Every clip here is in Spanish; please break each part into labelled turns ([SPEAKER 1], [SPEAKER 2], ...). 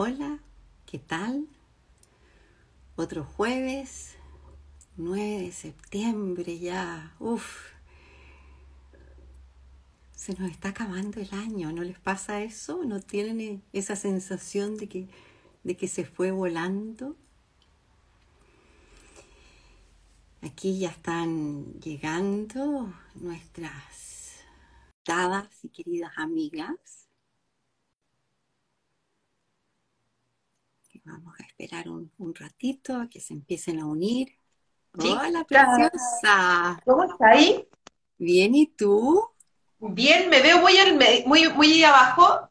[SPEAKER 1] Hola, ¿qué tal? Otro jueves, 9 de septiembre ya. Uf. Se nos está acabando el año, ¿no les pasa eso? ¿No tienen esa sensación de que, de que se fue volando? Aquí ya están llegando nuestras dadas y queridas amigas. Vamos a esperar un, ratito a que se empiecen a unir. Hola, preciosa.
[SPEAKER 2] ¿Cómo está ahí?
[SPEAKER 1] Bien, ¿y tú?
[SPEAKER 2] Bien, me veo muy, muy, muy abajo.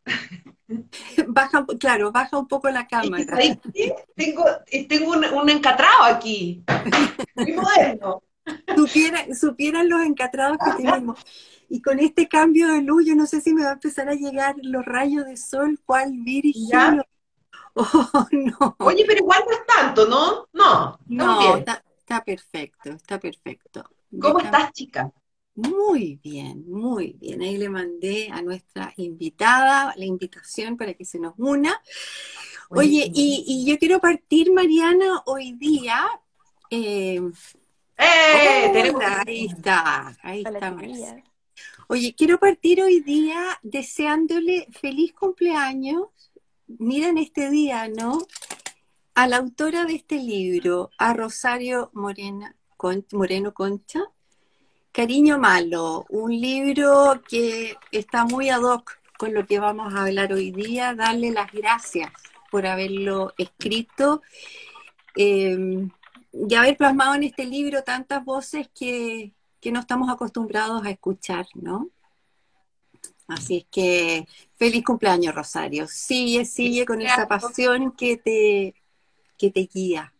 [SPEAKER 1] Baja, claro, baja un poco la cámara.
[SPEAKER 2] tengo, tengo un, encatrado aquí. Muy moderno.
[SPEAKER 1] Supieran, los encatrados que tenemos. Y con este cambio de luz, yo no sé si me va a empezar a llegar los rayos de sol, cuál virgen
[SPEAKER 2] Oh, no. Oye, pero igual no es tanto, ¿no? No,
[SPEAKER 1] no, Está, perfecto, está perfecto.
[SPEAKER 2] ¿Cómo estás, chica?
[SPEAKER 1] Muy bien, muy bien. Ahí le mandé a nuestra invitada la invitación para que se nos una. Oye, y, yo quiero partir, Mariana, hoy día.
[SPEAKER 2] Eh, ¡Eh!
[SPEAKER 1] ahí está, ahí está María. Oye, quiero partir hoy día deseándole feliz cumpleaños miren este día, ¿no? A la autora de este libro, a Rosario Moreno Concha, Cariño Malo, un libro que está muy ad hoc con lo que vamos a hablar hoy día, darle las gracias por haberlo escrito em, y haber plasmado en este libro tantas voces que, que no estamos acostumbrados a escuchar, ¿no? Así es que feliz cumpleaños, Rosario. Sigue, sigue con esa pasión que te, que te guía.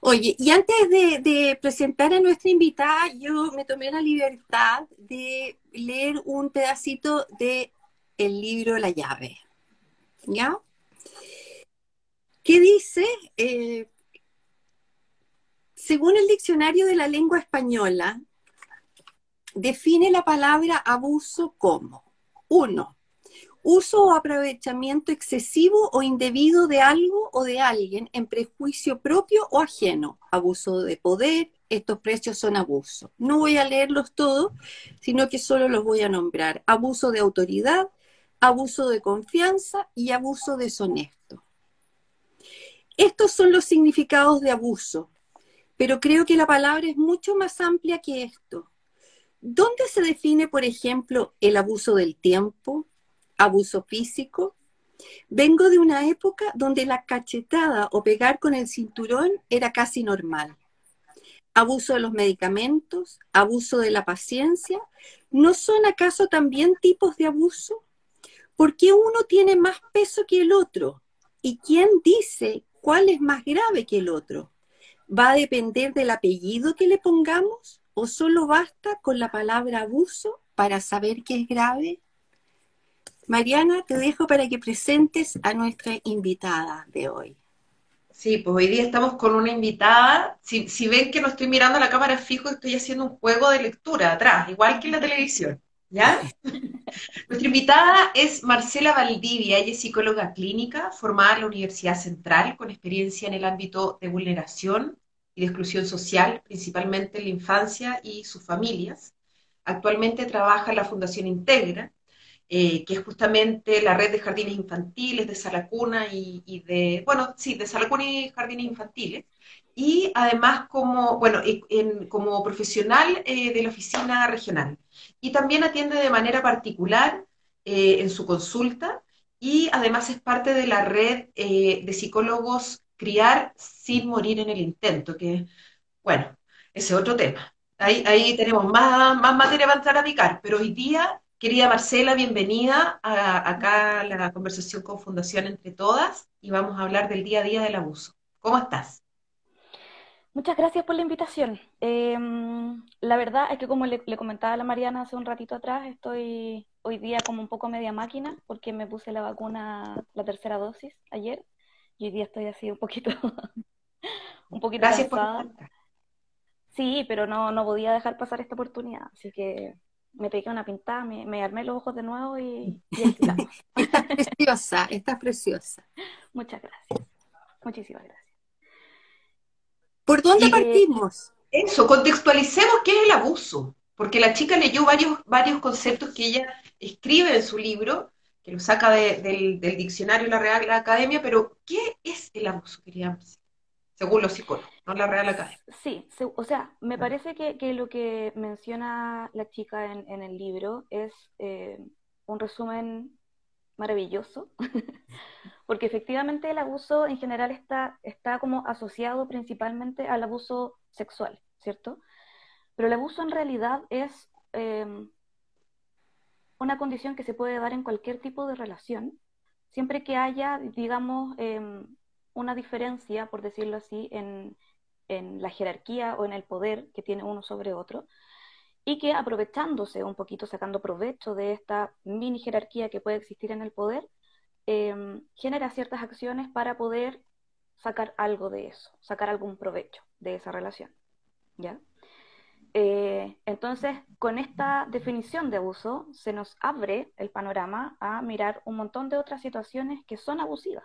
[SPEAKER 1] Oye, y antes de, presentar a nuestra invitada, yo me tomé la libertad de leer un pedacito de el libro La llave. ¿Ya? ¿Qué dice? Eh, según el diccionario de la lengua española, define la palabra abuso como uno, uso o aprovechamiento excesivo o indebido de algo o de alguien en prejuicio propio o ajeno. Abuso de poder, estos precios son abuso. No voy a leerlos todos, sino que solo los voy a nombrar. Abuso de autoridad, abuso de confianza y abuso deshonesto. Estos son los significados de abuso, pero creo que la palabra es mucho más amplia que esto. ¿Dónde se define, por ejemplo, el abuso del tiempo, abuso físico? Vengo de una época donde la cachetada o pegar con el cinturón era casi normal. Abuso de los medicamentos, abuso de la paciencia, ¿no son acaso también tipos de abuso? ¿Por qué uno tiene más peso que el otro? ¿Y quién dice cuál es más grave que el otro? ¿Va a depender del apellido que le pongamos? ¿O solo basta con la palabra abuso para saber que es grave? Mariana, te dejo para que presentes a nuestra invitada de hoy.
[SPEAKER 2] Sí, pues hoy día estamos con una invitada. Si, ven que no estoy mirando la cámara fijo, estoy haciendo un juego de lectura atrás, igual que en la televisión. ¿Ya? Nuestra invitada es Marcela Valdivia, ella es psicóloga clínica, formada en la Universidad Central, con experiencia en el ámbito de vulneración, y de exclusión social, principalmente en la infancia y sus familias. Actualmente trabaja en la Fundación Integra, eh, que es justamente la red de jardines infantiles de Salacuna y, de, bueno, sí, de Salacuna y jardines infantiles. Y además como, bueno, como profesional eh, de la oficina regional. Y también atiende de manera particular eh, en su consulta y además es parte de la red de psicólogos criar sin morir en el intento, que, bueno, ese es otro tema. Ahí, ahí tenemos más, más materia para a picar, pero hoy día, querida Marcela, bienvenida a, acá a la conversación con Fundación Entre Todas y vamos a hablar del día a día del abuso. ¿Cómo estás?
[SPEAKER 3] Muchas gracias por la invitación. Em, la verdad es que como le, le, comentaba a la Mariana hace un ratito atrás, estoy hoy día como un poco media máquina porque me puse la vacuna, la tercera dosis ayer hoy día estoy así un poquito, un poquito
[SPEAKER 2] Gracias cansada.
[SPEAKER 3] Sí, pero no, no podía dejar pasar esta oportunidad, así que me pegué una pintada, me, armé los ojos de nuevo y,
[SPEAKER 1] Estás preciosa, estás preciosa.
[SPEAKER 3] Muchas gracias. Muchísimas gracias.
[SPEAKER 1] ¿Por dónde partimos?
[SPEAKER 2] Eso, contextualicemos qué es el abuso, porque la chica leyó varios, varios conceptos que ella escribe en su libro, que lo saca del, diccionario la Real Academia, pero ¿qué es el abuso, queríamos? Según los psicólogos, no la Real Academia.
[SPEAKER 3] Sí, o sea, me parece que, lo que menciona la chica en, el libro es eh, un resumen maravilloso, porque efectivamente el abuso en general está, está como asociado principalmente al abuso sexual, ¿cierto? Pero el abuso en realidad es em, una condición que se puede dar en cualquier tipo de relación, siempre que haya, digamos, em, una diferencia, por decirlo así, en, en la jerarquía o en el poder que tiene uno sobre otro, y que aprovechándose un poquito, sacando provecho de esta mini jerarquía que puede existir en el poder, em, genera ciertas acciones para poder sacar algo de eso, sacar algún provecho de esa relación. ¿Ya? Eh, entonces, con esta definición de abuso, se nos abre el panorama a mirar un montón de otras situaciones que son abusivas.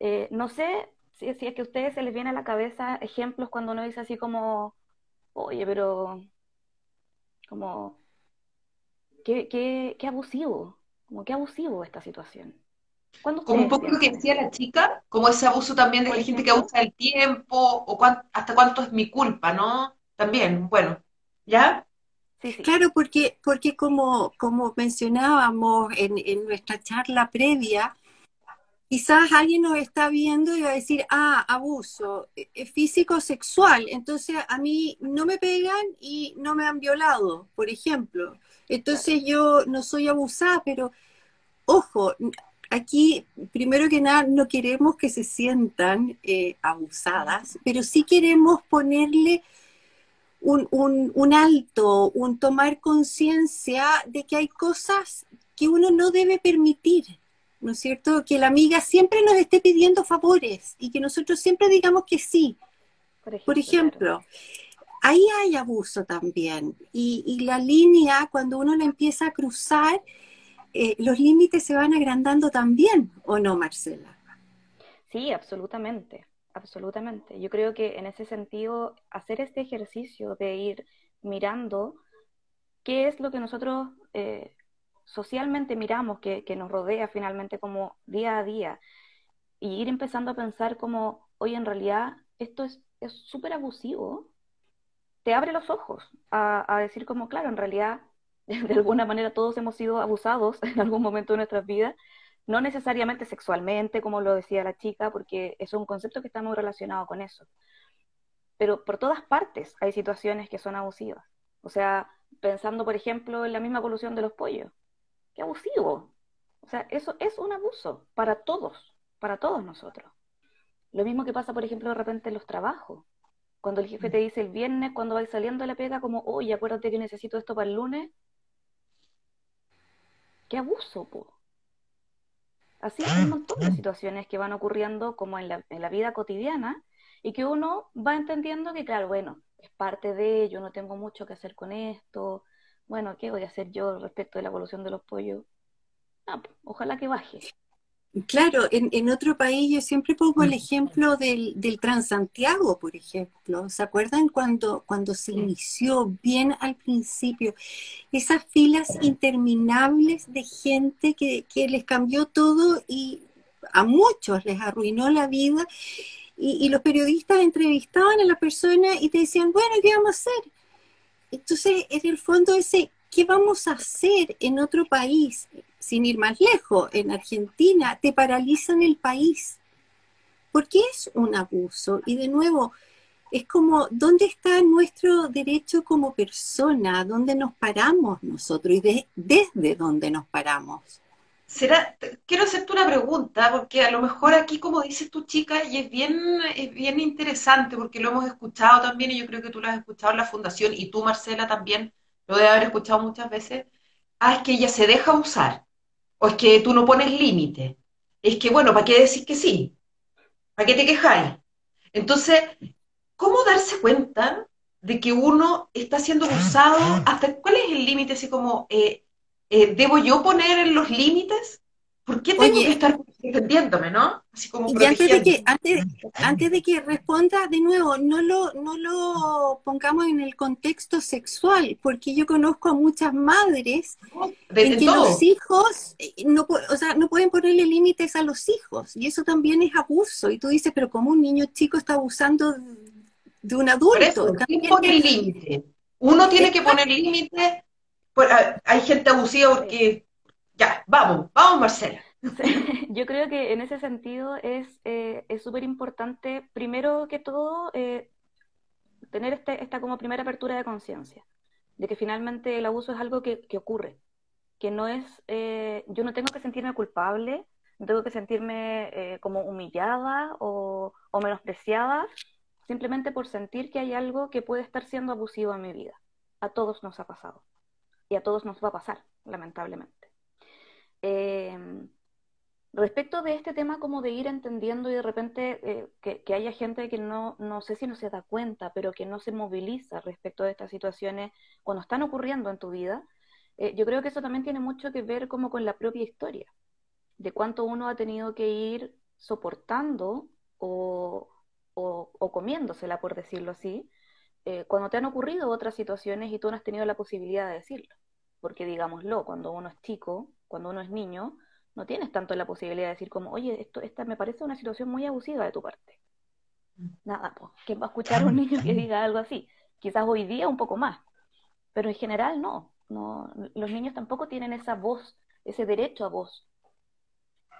[SPEAKER 3] Eh, no sé si, si, es que a ustedes se les viene a la cabeza ejemplos cuando uno dice así como, oye, pero como, qué, qué, qué abusivo, como qué abusivo esta situación.
[SPEAKER 2] Como un poco lo que decía la chica, como ese abuso también de la gente que abusa del tiempo, o hasta cuánto es mi culpa, ¿no? También, bueno, ¿ya?
[SPEAKER 1] Sí, sí. Claro, porque, porque como, como mencionábamos en, en nuestra charla previa, quizás alguien nos está viendo y va a decir, ah, abuso eh, físico sexual, entonces a mí no me pegan y no me han violado, por ejemplo. Entonces yo no soy abusada, pero ojo, aquí primero que nada no queremos que se sientan eh, abusadas, pero sí queremos ponerle un, un, un alto, un tomar conciencia de que hay cosas que uno no debe permitir ¿no es cierto? Que la amiga siempre nos esté pidiendo favores y que nosotros siempre digamos que sí. Por ejemplo, ahí hay abuso también. Y, la línea, cuando uno la empieza a cruzar, eh, los límites se van agrandando también, ¿o no, Marcela?
[SPEAKER 3] Sí, absolutamente, absolutamente. Yo creo que en ese sentido, hacer este ejercicio de ir mirando qué es lo que nosotros eh, socialmente miramos que, nos rodea finalmente como día a día y ir empezando a pensar como, oye, en realidad esto es súper abusivo, te abre los ojos a, decir como, claro, en realidad de alguna manera todos hemos sido abusados en algún momento de nuestras vidas, no necesariamente sexualmente, como lo decía la chica, porque es un concepto que está muy relacionado con eso. Pero por todas partes hay situaciones que son abusivas. O sea, pensando, por ejemplo, en la misma evolución de los pollos qué abusivo. O sea, eso es un abuso para todos, para todos nosotros. Lo mismo que pasa, por ejemplo, de repente en los trabajos. Cuando el jefe te dice el viernes, cuando vais saliendo de la pega, como, oye, acuérdate que necesito esto para el lunes. Qué abuso, po. Así hay un montón de situaciones que van ocurriendo como en la, en la vida cotidiana y que uno va entendiendo que, claro, bueno, es parte de ello, no tengo mucho que hacer con esto, bueno, ¿qué voy a hacer yo respecto de la evolución de los pollos? Ah, ojalá que baje.
[SPEAKER 1] Claro, en, otro país yo siempre pongo el ejemplo del, del Transantiago, por ejemplo. ¿Se acuerdan cuando, cuando se inició bien al principio? Esas filas interminables de gente que, que les cambió todo y a muchos les arruinó la vida. Y, y, los periodistas entrevistaban a la persona y te decían, bueno, ¿qué vamos a hacer? Entonces, en el fondo ese, ¿qué vamos a hacer en otro país? Sin ir más lejos, en Argentina, te paralizan el país. Porque es un abuso. Y de nuevo, es como, ¿dónde está nuestro derecho como persona? ¿Dónde nos paramos nosotros? Y desde dónde nos paramos.
[SPEAKER 2] Será, quiero hacerte una pregunta, porque a lo mejor aquí, como dices tu chica, y es bien, es bien interesante, porque lo hemos escuchado también, y yo creo que tú lo has escuchado en la fundación, y tú, Marcela, también lo debe haber escuchado muchas veces. Ah, es que ella se deja usar, o es que tú no pones límite. Es que, bueno, ¿para qué decir que sí? ¿Para qué te quejáis? Entonces, ¿cómo darse cuenta de que uno está siendo usado, hasta cuál es el límite, así como, eh, eh, ¿debo yo poner los límites? ¿Por qué tengo que estar defendiéndome, no?
[SPEAKER 1] Así como y antes de, que, antes, antes de que responda de nuevo, no lo, no lo pongamos en el contexto sexual, porque yo conozco a muchas madres en que los hijos eh, no, o sea, no pueden ponerle límites a los hijos, y eso también es abuso. Y tú dices, pero ¿cómo un niño chico está abusando de un adulto?
[SPEAKER 2] ¿Quién pone límite? Uno tiene que poner límite. Pues, ah, hay gente abusiva porque ya, vamos, vamos Marcela.
[SPEAKER 3] Yo creo que en ese sentido es eh, súper importante, primero que todo, eh, tener este, esta como primera apertura de conciencia, de que finalmente el abuso es algo que, ocurre, que no es, eh, yo no tengo que sentirme culpable, no tengo que sentirme como humillada o, o menospreciada, simplemente por sentir que hay algo que puede estar siendo abusivo en mi vida. A todos nos ha pasado y a todos nos va a pasar, lamentablemente. Eh, respecto de este tema como de ir entendiendo y de repente eh, que, haya gente que no, no sé si no se da cuenta, pero que no se moviliza respecto de estas situaciones cuando están ocurriendo en tu vida, eh, yo creo que eso también tiene mucho que ver como con la propia historia, de cuánto uno ha tenido que ir soportando o, o, comiéndosela, por decirlo así, cuando te han ocurrido otras situaciones y tú no has tenido la posibilidad de decirlo. Porque digámoslo, cuando uno es chico, cuando uno es niño, no tienes tanto la posibilidad de decir como, oye, esto, esta me parece una situación muy abusiva de tu parte. Mm. Nada, pues, ¿quién va a escuchar a un niño que diga algo así? Quizás hoy día un poco más, pero en general no. no los niños tampoco tienen esa voz, ese derecho a voz,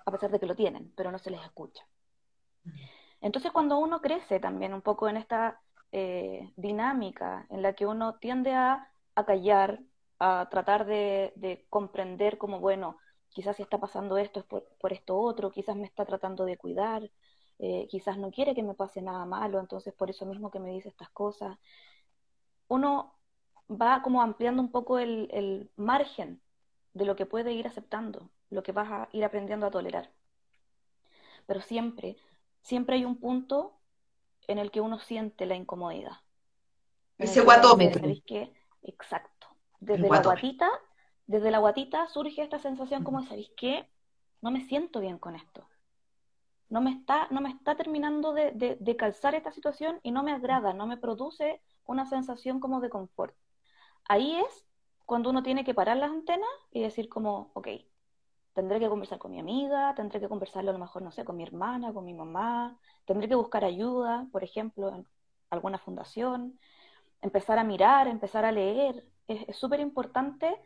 [SPEAKER 3] a pesar de que lo tienen, pero no se les escucha. Mm. Entonces cuando uno crece también un poco en esta eh, dinámica en la que uno tiende a, a callar, a tratar de, comprender como, bueno, quizás si está pasando esto es por, esto otro, quizás me está tratando de cuidar, eh, quizás no quiere que me pase nada malo, entonces por eso mismo que me dice estas cosas. Uno va como ampliando un poco el, el margen de lo que puede ir aceptando, lo que vas a ir aprendiendo a tolerar. Pero siempre, siempre hay un punto en el que uno siente la incomodidad.
[SPEAKER 2] Ese guatómetro.
[SPEAKER 3] Exacto desde la guatita, desde la guatita surge esta sensación como, ¿sabéis qué? No me siento bien con esto. No me está, no me está terminando de, calzar esta situación y no me agrada, no me produce una sensación como de confort. Ahí es cuando uno tiene que parar las antenas y decir como, ok, tendré que conversar con mi amiga, tendré que conversarlo a lo mejor, no sé, con mi hermana, con mi mamá, tendré que buscar ayuda, por ejemplo, en alguna fundación, empezar a mirar, empezar a leer, es súper importante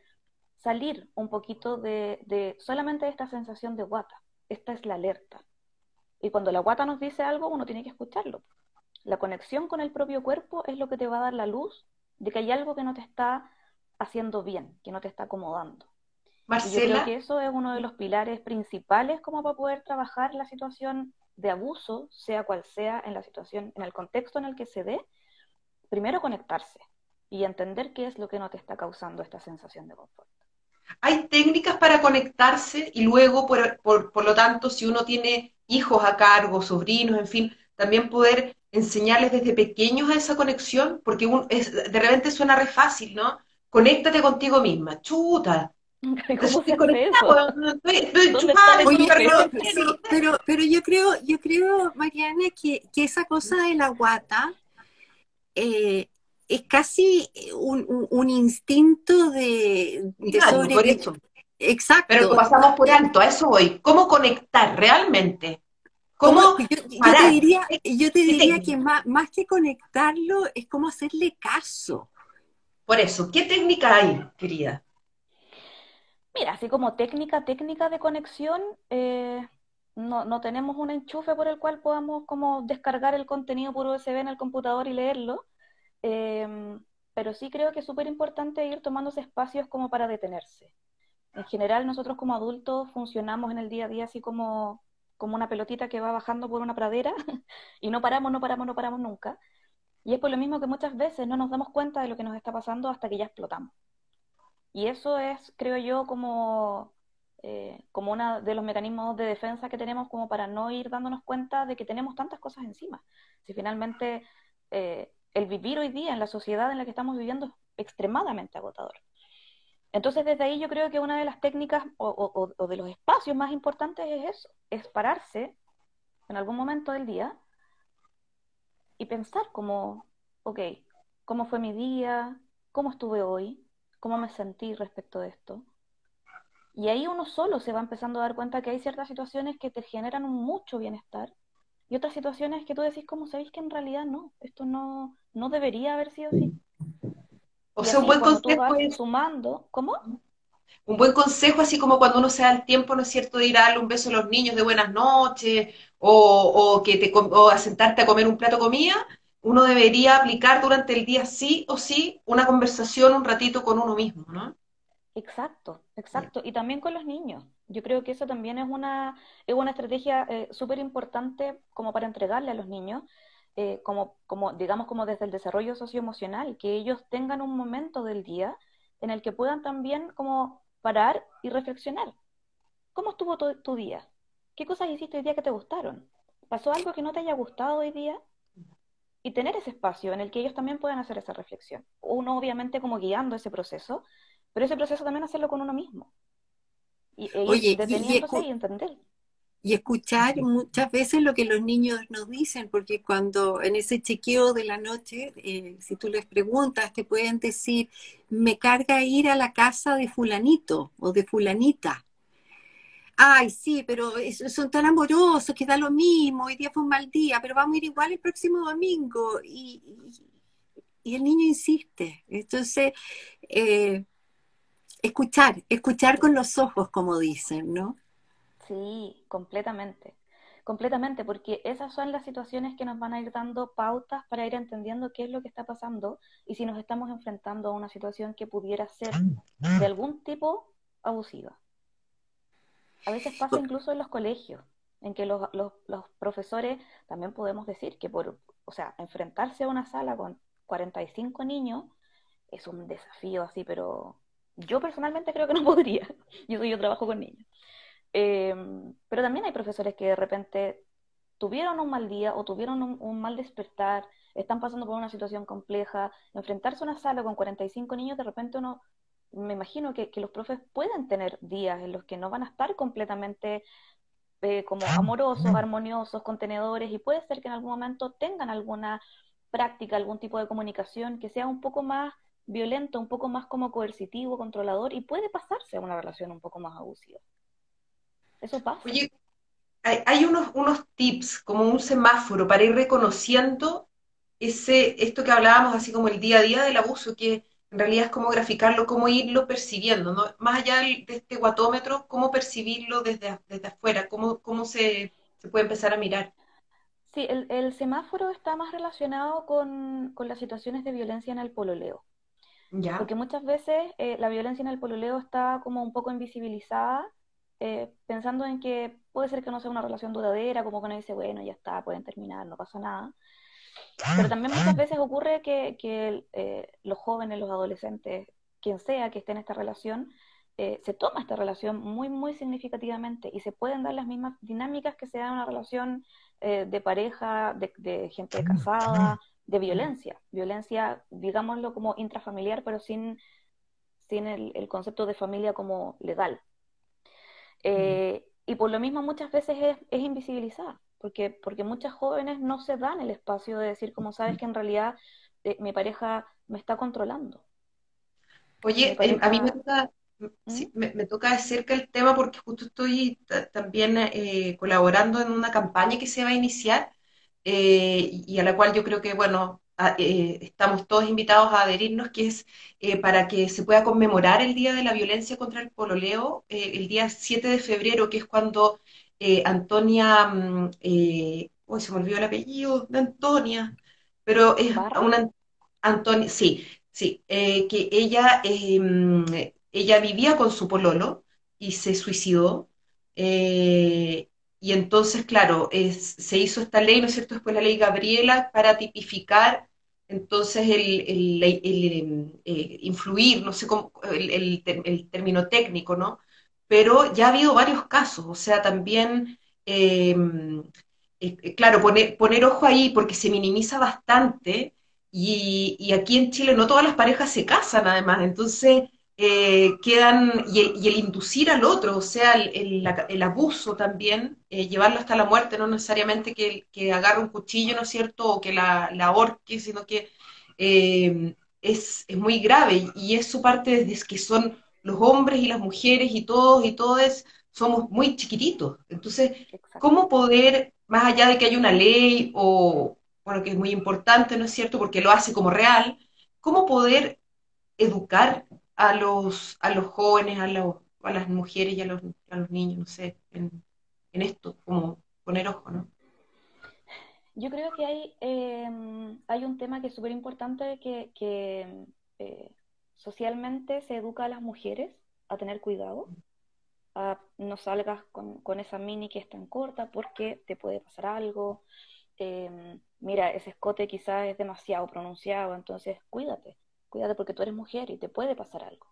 [SPEAKER 3] salir un poquito de, solamente de esta sensación de guata. Esta es la alerta. Y cuando la guata nos dice algo, uno tiene que escucharlo. La conexión con el propio cuerpo es lo que te va a dar la luz de que hay algo que no te está haciendo bien, que no te está acomodando. Marcela. yo creo que eso es uno de los pilares principales como para poder trabajar la situación de abuso, sea cual sea en la situación, en el contexto en el que se dé. Primero conectarse, y entender qué es lo que no te está causando esta sensación de confort.
[SPEAKER 2] Hay técnicas para conectarse y luego, por, lo tanto, si uno tiene hijos a cargo, sobrinos, en fin, también poder enseñarles desde pequeños a esa conexión, porque de repente suena re fácil, ¿no? Conéctate contigo misma, chuta.
[SPEAKER 1] ¿Cómo se pero, pero, yo creo, yo creo, Mariana, que, que esa cosa de la guata eh, es casi eh, un, instinto de,
[SPEAKER 2] de Exacto. Pero pasamos por alto, a eso voy. ¿Cómo conectar realmente? ¿Cómo
[SPEAKER 1] yo, te diría, yo te diría que más, más, que conectarlo es como hacerle caso.
[SPEAKER 2] Por eso, ¿qué técnica hay, querida?
[SPEAKER 3] Mira, así como técnica, técnica de conexión, eh, no, no, tenemos un enchufe por el cual podamos como descargar el contenido por USB en el computador y leerlo. Em, pero sí creo que es súper importante ir tomándose espacios como para detenerse. En general, nosotros como adultos funcionamos en el día a día así como, como una pelotita que va bajando por una pradera y no paramos, no paramos, no paramos nunca. Y es por lo mismo que muchas veces no nos damos cuenta de lo que nos está pasando hasta que ya explotamos. Y eso es, creo yo, como, eh, como uno de los mecanismos de defensa que tenemos como para no ir dándonos cuenta de que tenemos tantas cosas encima. Si finalmente eh, el vivir hoy día en la sociedad en la que estamos viviendo es extremadamente agotador. Entonces, desde ahí yo creo que una de las técnicas o, de los espacios más importantes es eso, es pararse en algún momento del día y pensar como, ok, ¿cómo fue mi día? ¿Cómo estuve hoy? ¿Cómo me sentí respecto de esto? Y ahí uno solo se va empezando a dar cuenta que hay ciertas situaciones que te generan mucho bienestar y otras situaciones que tú decís, como sabéis que en realidad no, esto no, no debería haber sido así.
[SPEAKER 2] O sea, un buen consejo
[SPEAKER 3] es... sumando, ¿cómo?
[SPEAKER 2] Un buen consejo, así como cuando uno se da el tiempo, ¿no es cierto?, de ir a darle un beso a los niños de buenas noches, o, que te, o a sentarte a comer un plato de comida, uno debería aplicar durante el día sí o sí una conversación un ratito con uno mismo, ¿no?
[SPEAKER 3] Exacto, exacto. Y también con los niños. Yo creo que eso también es una, es una estrategia eh, súper importante como para entregarle a los niños, eh, como, como, digamos, como desde el desarrollo socioemocional, que ellos tengan un momento del día en el que puedan también como parar y reflexionar. ¿Cómo estuvo tu, día? ¿Qué cosas hiciste hoy día que te gustaron? ¿Pasó algo que no te haya gustado hoy día? Y tener ese espacio en el que ellos también puedan hacer esa reflexión. Uno obviamente como guiando ese proceso, pero ese proceso también hacerlo con uno mismo. Y, Oye, deteniéndose y, entender.
[SPEAKER 1] Y escuchar muchas veces lo que los niños nos dicen, porque cuando en ese chequeo de la noche, eh, si tú les preguntas, te pueden decir, me carga ir a la casa de fulanito o de fulanita. Ay, sí, pero son tan amorosos que da lo mismo, hoy día fue un mal día, pero vamos a ir igual el próximo domingo. Y, y el niño insiste. Entonces, eh, escuchar, escuchar con los ojos, como dicen, ¿no?
[SPEAKER 3] Sí, completamente, completamente, porque esas son las situaciones que nos van a ir dando pautas para ir entendiendo qué es lo que está pasando y si nos estamos enfrentando a una situación que pudiera ser de algún tipo abusiva. A veces pasa incluso en los colegios, en que los, los, los profesores también podemos decir que por, o sea, enfrentarse a una sala con 45 niños es un desafío así, pero yo personalmente creo que no podría. Yo, yo trabajo con niños. Eh, pero también hay profesores que de repente tuvieron un mal día o tuvieron un, mal despertar, están pasando por una situación compleja. Enfrentarse a una sala con 45 niños, de repente uno, me imagino que, los profes pueden tener días en los que no van a estar completamente eh, como amorosos, armoniosos, contenedores, y puede ser que en algún momento tengan alguna práctica, algún tipo de comunicación que sea un poco más violento, un poco más como coercitivo, controlador, y puede pasarse a una relación un poco más abusiva. Eso pasa.
[SPEAKER 2] Oye, hay, unos, unos tips, como un semáforo, para ir reconociendo ese, esto que hablábamos, así como el día a día del abuso, que en realidad es como graficarlo, cómo irlo percibiendo, ¿no? Más allá de este guatómetro, cómo percibirlo desde, desde afuera, cómo, cómo se, se puede empezar a mirar.
[SPEAKER 3] Sí, el, el semáforo está más relacionado con, con, las situaciones de violencia en el pololeo. Porque muchas veces eh, la violencia en el pololeo está como un poco invisibilizada, eh, pensando en que puede ser que no sea una relación duradera, como que uno dice, bueno, ya está, pueden terminar, no pasa nada. Pero también muchas veces ocurre que, que eh, los jóvenes, los adolescentes, quien sea que esté en esta relación, se toma esta relación muy, muy significativamente y se pueden dar las mismas dinámicas que se dan en una relación de pareja, de, de gente casada, de violencia, violencia, digámoslo como intrafamiliar, pero sin, sin el, concepto de familia como legal. Eh, y por lo mismo muchas veces es, es, invisibilizada, porque, porque muchas jóvenes no se dan el espacio de decir, como sabes que en realidad eh, mi pareja me está controlando.
[SPEAKER 2] Oye, eh, a mí me toca, ¿Mm? me, toca de cerca el tema porque justo estoy también colaborando en una campaña que se va a iniciar eh, y a la cual yo creo que, bueno, eh, estamos todos invitados a adherirnos, que es eh, para que se pueda conmemorar el Día de la Violencia contra el Pololeo, el día 7 de febrero, que es cuando Antonia, mm, uy, se me olvidó el apellido de Antonia, pero es una Antonia, sí, sí, que ella, mm, ella vivía con su pololo y se suicidó. Y entonces, claro, se hizo esta ley, ¿no es cierto? Después la ley Gabriela para tipificar entonces el, eh, influir, no sé cómo, el, término técnico, ¿no? Pero ya ha habido varios casos, o sea, también, em, eh, claro, poner, poner ojo ahí porque se minimiza bastante y, aquí en Chile no todas las parejas se casan además, entonces eh, quedan, y el, inducir al otro, o sea, el, abuso también, eh, llevarlo hasta la muerte, no necesariamente que, que agarre un cuchillo, ¿no es cierto?, o que la, la ahorque, sino que eh, es, es, muy grave y es su parte desde que son los hombres y las mujeres y todos y todas somos muy chiquititos. Entonces, ¿cómo poder, más allá de que haya una ley o, bueno, que es muy importante, ¿no es cierto?, porque lo hace como real, ¿cómo poder educar a los, a los jóvenes, a, a las mujeres y a los, a los niños, no sé, en, esto, como poner ojo, ¿no?
[SPEAKER 3] Yo creo que hay, em, hay un tema que es súper importante que, que eh, socialmente se educa a las mujeres a tener cuidado, a no salgas con, con, esa mini que es tan corta porque te puede pasar algo. Em, mira, ese escote quizás es demasiado pronunciado, entonces cuídate, cuídate porque tú eres mujer y te puede pasar algo.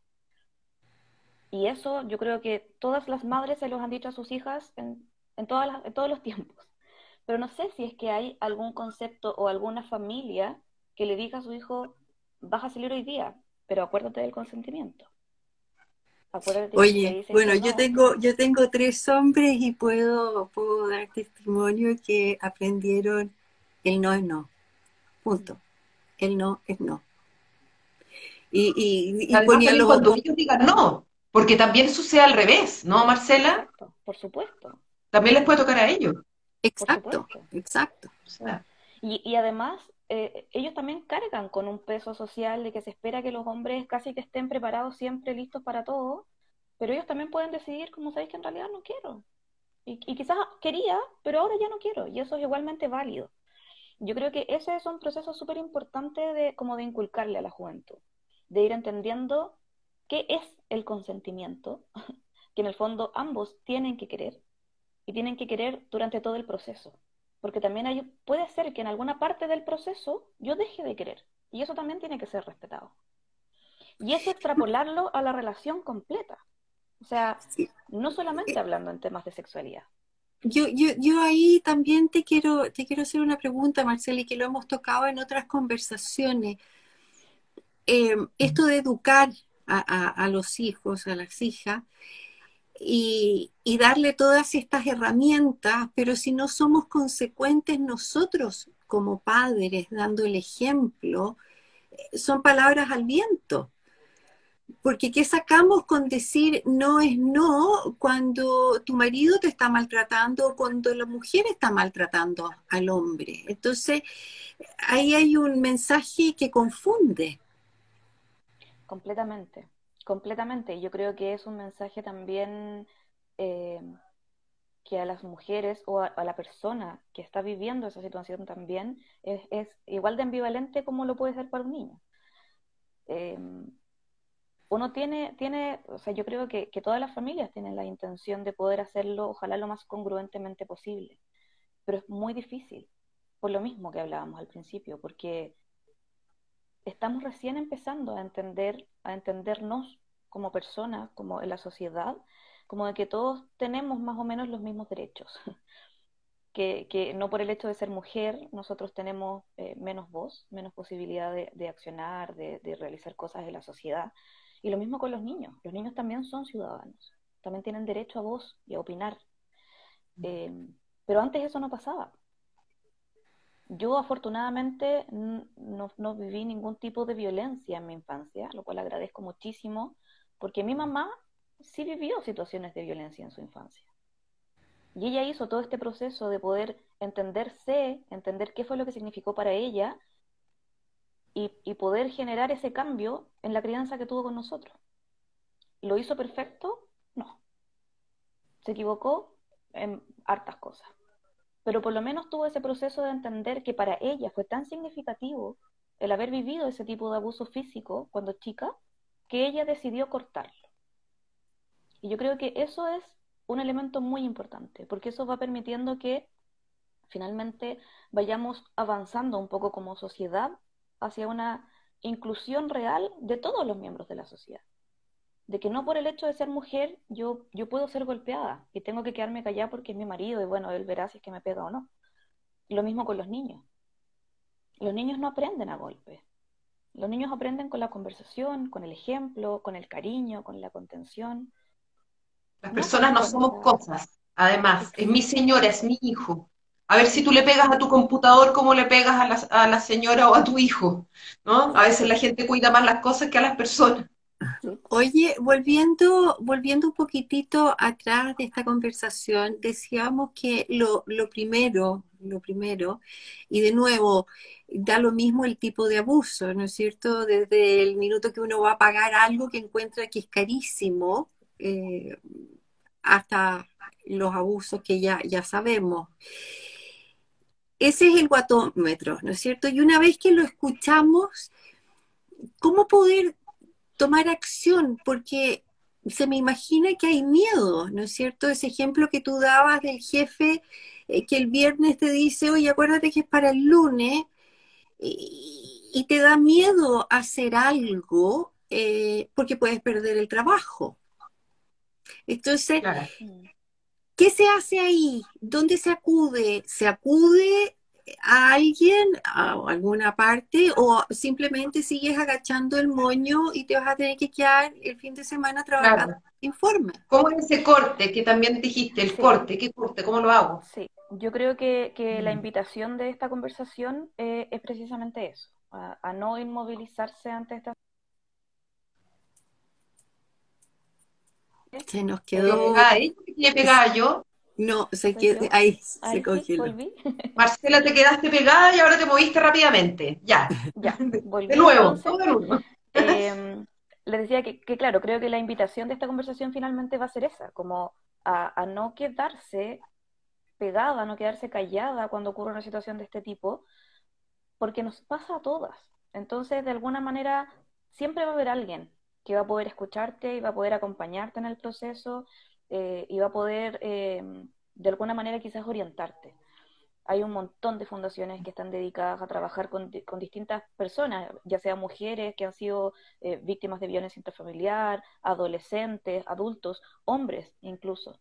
[SPEAKER 3] Y eso yo creo que todas las madres se los han dicho a sus hijas en, en, todas en todos los tiempos. Pero no sé si es que hay algún concepto o alguna familia que le diga a su hijo, vas a salir hoy día, pero acuérdate del consentimiento.
[SPEAKER 1] Oye, bueno, yo tengo, yo tengo tres hombres y puedo, puedo dar testimonio que aprendieron el no es no. Punto. El no es no.
[SPEAKER 2] Y, y, y ponían los cuando ellos digan no, porque también sucede al revés, ¿no, Marcela?
[SPEAKER 3] Por supuesto.
[SPEAKER 2] También les puede tocar a ellos.
[SPEAKER 1] Exacto, exacto.
[SPEAKER 3] y, y, además, eh, ellos también cargan con un peso social de que se espera que los hombres casi que estén preparados siempre, listos para todo, pero ellos también pueden decidir, como sabéis, que en realidad no quiero. Y, y, quizás quería, pero ahora ya no quiero, y eso es igualmente válido. Yo creo que ese es un proceso súper importante de, como de inculcarle a la juventud, de ir entendiendo qué es el consentimiento, que en el fondo ambos tienen que querer, y tienen que querer durante todo el proceso. Porque también hay, puede ser que en alguna parte del proceso yo deje de querer. Y eso también tiene que ser respetado. Y eso extrapolarlo a la relación completa. O sea, no solamente eh, hablando en temas de sexualidad.
[SPEAKER 1] Yo, yo, yo ahí también te quiero, te quiero hacer una pregunta, Marcela, y que lo hemos tocado en otras conversaciones. Eh, esto de educar a, los hijos, a las hijas, y, darle todas estas herramientas, pero si no somos consecuentes nosotros como padres dando el ejemplo, eh, son palabras al viento. Porque ¿qué sacamos con decir no es no cuando tu marido te está maltratando o cuando la mujer está maltratando al hombre? Entonces, ahí hay un mensaje que confunde.
[SPEAKER 3] Completamente. Completamente. Yo creo que es un mensaje también eh, que a las mujeres o a, la persona que está viviendo esa situación también es, igual de ambivalente como lo puede ser para un niño. Em, uno tiene, tiene, o sea, yo creo que, que, todas las familias tienen la intención de poder hacerlo, ojalá lo más congruentemente posible, pero es muy difícil, por lo mismo que hablábamos al principio, porque estamos recién empezando a entender, a entendernos como personas, como en la sociedad, como de que todos tenemos más o menos los mismos derechos. que, que, no por el hecho de ser mujer nosotros tenemos eh, menos voz, menos posibilidad de, accionar, de, realizar cosas en la sociedad. Y lo mismo con los niños. Los niños también son ciudadanos, también tienen derecho a voz y a opinar. Eh, pero antes eso no pasaba. Yo afortunadamente no, viví ningún tipo de violencia en mi infancia, lo cual agradezco muchísimo, porque mi mamá sí vivió situaciones de violencia en su infancia. Y ella hizo todo este proceso de poder entenderse, entender qué fue lo que significó para ella y, y poder generar ese cambio en la crianza que tuvo con nosotros. ¿Lo hizo perfecto? No. Se equivocó en hartas cosas pero por lo menos tuvo ese proceso de entender que para ella fue tan significativo el haber vivido ese tipo de abuso físico cuando chica, que ella decidió cortarlo. Y yo creo que eso es un elemento muy importante, porque eso va permitiendo que finalmente vayamos avanzando un poco como sociedad hacia una inclusión real de todos los miembros de la sociedad de que no por el hecho de ser mujer yo, yo puedo ser golpeada y tengo que quedarme callada porque es mi marido y bueno, él verá si es que me pega o no. lo mismo con los niños. los niños no aprenden a golpes. Los niños aprenden con la conversación, con el ejemplo, con el cariño, con la contención.
[SPEAKER 2] Las personas no somos cosas, además. Es mi señora, es mi hijo. A ver si tú le pegas a tu computador como le pegas a la, a la señora o a tu hijo, ¿no? A veces la gente cuida más las cosas que a las personas.
[SPEAKER 1] Oye, volviendo, volviendo un poquitito atrás de esta conversación, decíamos que lo, lo primero, lo primero, y de nuevo, da lo mismo el tipo de abuso, ¿no es cierto? Desde el minuto que uno va a pagar algo que encuentra que es carísimo, eh, hasta los abusos que ya, ya sabemos. Ese es el guatómetro, ¿no es cierto? Y una vez que lo escuchamos, ¿cómo poder tomar acción? Porque se me imagina que hay miedo, ¿no es cierto? Ese ejemplo que tú dabas del jefe eh, que el viernes te dice, oye, acuérdate que es para el lunes, y, te da miedo hacer algo eh, porque puedes perder el trabajo. Entonces, ¿qué se hace ahí? ¿Dónde se acude? ¿Se acude a alguien, a alguna parte, o simplemente sigues agachando el moño y te vas a tener que quedar el fin de semana trabajando informe?
[SPEAKER 2] ¿Cómo es ese corte que también dijiste, el corte? ¿Qué corte? ¿Cómo lo hago?
[SPEAKER 3] Sí, yo creo que, que la mm. invitación de esta conversación eh, es precisamente eso, a, no inmovilizarse ante esta...
[SPEAKER 1] Se nos quedó...
[SPEAKER 2] Ahí, ¿le pegaba yo?
[SPEAKER 1] No, se quedó, ahí se congeló.
[SPEAKER 2] Marcela, te quedaste pegada y ahora te moviste rápidamente. Ya.
[SPEAKER 3] Ya,
[SPEAKER 2] volví. De nuevo, todo de nuevo.
[SPEAKER 3] Eh, le decía que, que, claro, creo que la invitación de esta conversación finalmente va a ser esa, como a, a no quedarse pegada, no quedarse callada cuando ocurre una situación de este tipo, porque nos pasa a todas. Entonces, de alguna manera, siempre va a haber alguien que va a poder escucharte y va a poder acompañarte en el proceso eh, y va a poder, eh, de alguna manera, quizás orientarte. Hay un montón de fundaciones que están dedicadas a trabajar con, distintas personas, ya sean mujeres que han sido eh, víctimas de violencia intrafamiliar, adolescentes, adultos, hombres incluso